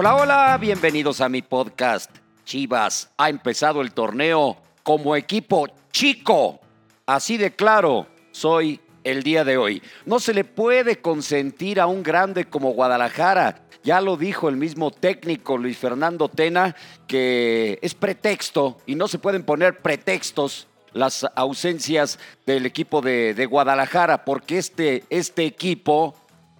Hola, hola, bienvenidos a mi podcast. Chivas ha empezado el torneo como equipo chico. Así de claro, soy el día de hoy. No se le puede consentir a un grande como Guadalajara. Ya lo dijo el mismo técnico Luis Fernando Tena, que es pretexto y no se pueden poner pretextos las ausencias del equipo de, de Guadalajara, porque este, este equipo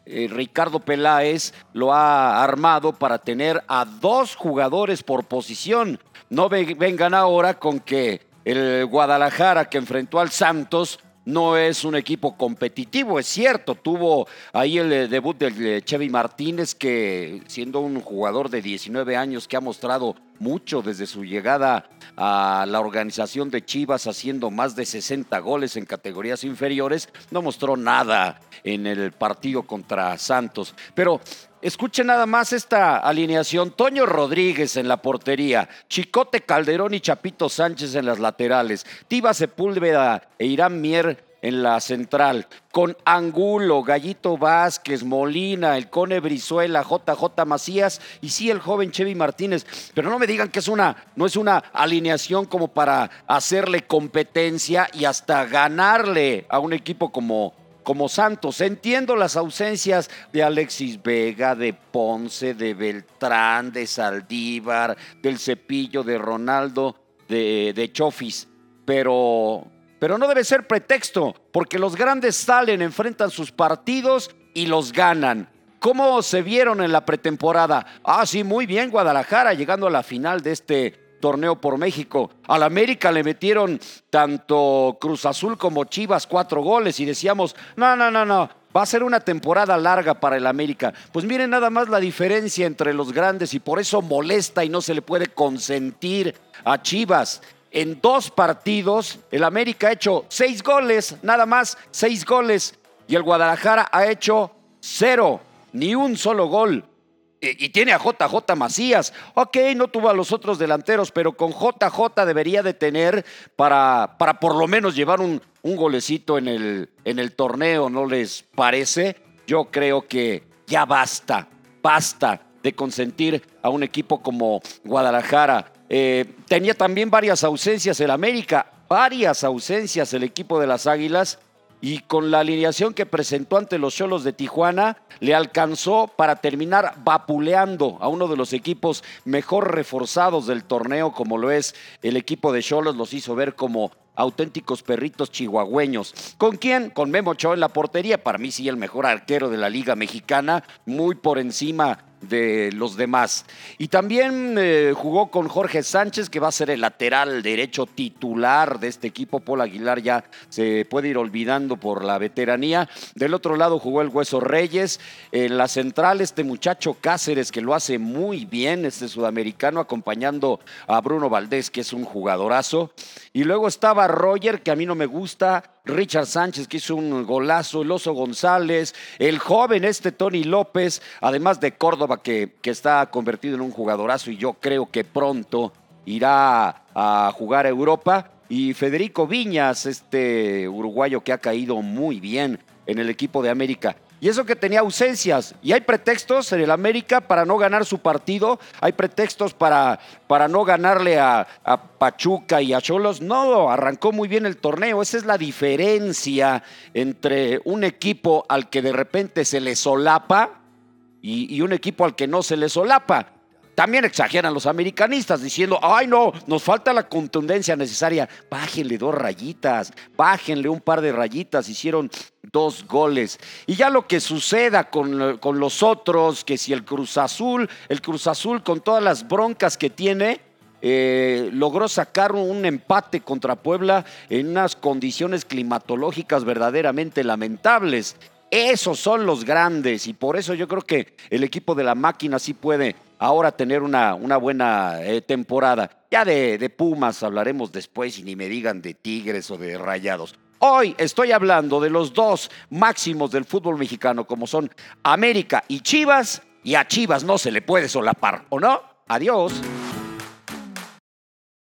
eh, Ricardo Peláez lo ha armado para tener a dos jugadores por posición. No vengan ahora con que el Guadalajara que enfrentó al Santos no es un equipo competitivo, es cierto, tuvo ahí el eh, debut del eh, Chevy Martínez que siendo un jugador de 19 años que ha mostrado mucho desde su llegada a la organización de Chivas haciendo más de 60 goles en categorías inferiores, no mostró nada en el partido contra Santos. Pero Escuche nada más esta alineación. Toño Rodríguez en la portería, Chicote Calderón y Chapito Sánchez en las laterales, Tiba Sepúlveda e Irán Mier en la central, con Angulo, Gallito Vázquez, Molina, el Cone Brizuela, JJ Macías y sí el joven Chevy Martínez. Pero no me digan que es una, no es una alineación como para hacerle competencia y hasta ganarle a un equipo como como Santos. Entiendo las ausencias de Alexis Vega, de Ponce, de Beltrán, de Saldívar, del Cepillo, de Ronaldo, de, de Chofis, pero, pero no debe ser pretexto, porque los grandes salen, enfrentan sus partidos y los ganan. ¿Cómo se vieron en la pretemporada? Ah, sí, muy bien Guadalajara, llegando a la final de este torneo por México. Al América le metieron tanto Cruz Azul como Chivas cuatro goles y decíamos, no, no, no, no, va a ser una temporada larga para el América. Pues miren nada más la diferencia entre los grandes y por eso molesta y no se le puede consentir a Chivas. En dos partidos, el América ha hecho seis goles, nada más seis goles, y el Guadalajara ha hecho cero, ni un solo gol y tiene a JJ Macías. Ok, no tuvo a los otros delanteros, pero con JJ debería de tener para, para por lo menos llevar un, un golecito en el, en el torneo, ¿no les parece? Yo creo que ya basta, basta de consentir a un equipo como Guadalajara. Eh, tenía también varias ausencias el América, varias ausencias el equipo de las Águilas y con la alineación que presentó ante los Cholos de Tijuana, le alcanzó para terminar vapuleando a uno de los equipos mejor reforzados del torneo, como lo es el equipo de Cholos, los hizo ver como auténticos perritos chihuahueños. ¿Con quién? Con Memo Ochoa en la portería, para mí sí el mejor arquero de la Liga Mexicana, muy por encima de los demás. Y también eh, jugó con Jorge Sánchez, que va a ser el lateral derecho titular de este equipo. Paul Aguilar ya se puede ir olvidando por la veteranía. Del otro lado jugó el Hueso Reyes. En la central, este muchacho Cáceres, que lo hace muy bien, este sudamericano, acompañando a Bruno Valdés, que es un jugadorazo. Y luego estaba Roger, que a mí no me gusta Richard Sánchez, que hizo un golazo, el Oso González, el joven este Tony López, además de Córdoba, que, que está convertido en un jugadorazo y yo creo que pronto irá a jugar a Europa. Y Federico Viñas, este uruguayo que ha caído muy bien en el equipo de América. Y eso que tenía ausencias. Y hay pretextos en el América para no ganar su partido. Hay pretextos para, para no ganarle a, Pachuca y a Cholos. No, arrancó muy bien el torneo. Esa es la diferencia entre un equipo al que de repente se le solapa y, y un equipo al que no se le solapa. También exageran los americanistas diciendo, ay no, nos falta la contundencia necesaria. Bájenle dos rayitas, bájenle un par de rayitas. Hicieron dos goles. Y ya lo que suceda con, con los otros, que si el Cruz Azul, el Cruz Azul con todas las broncas que tiene, eh, logró sacar un empate contra Puebla en unas condiciones climatológicas verdaderamente lamentables. Esos son los grandes y por eso yo creo que el equipo de la máquina sí puede ahora tener una, una buena eh, temporada. Ya de, de Pumas hablaremos después y ni me digan de Tigres o de Rayados. Hoy estoy hablando de los dos máximos del fútbol mexicano, como son América y Chivas, y a Chivas no se le puede solapar, ¿o no? Adiós.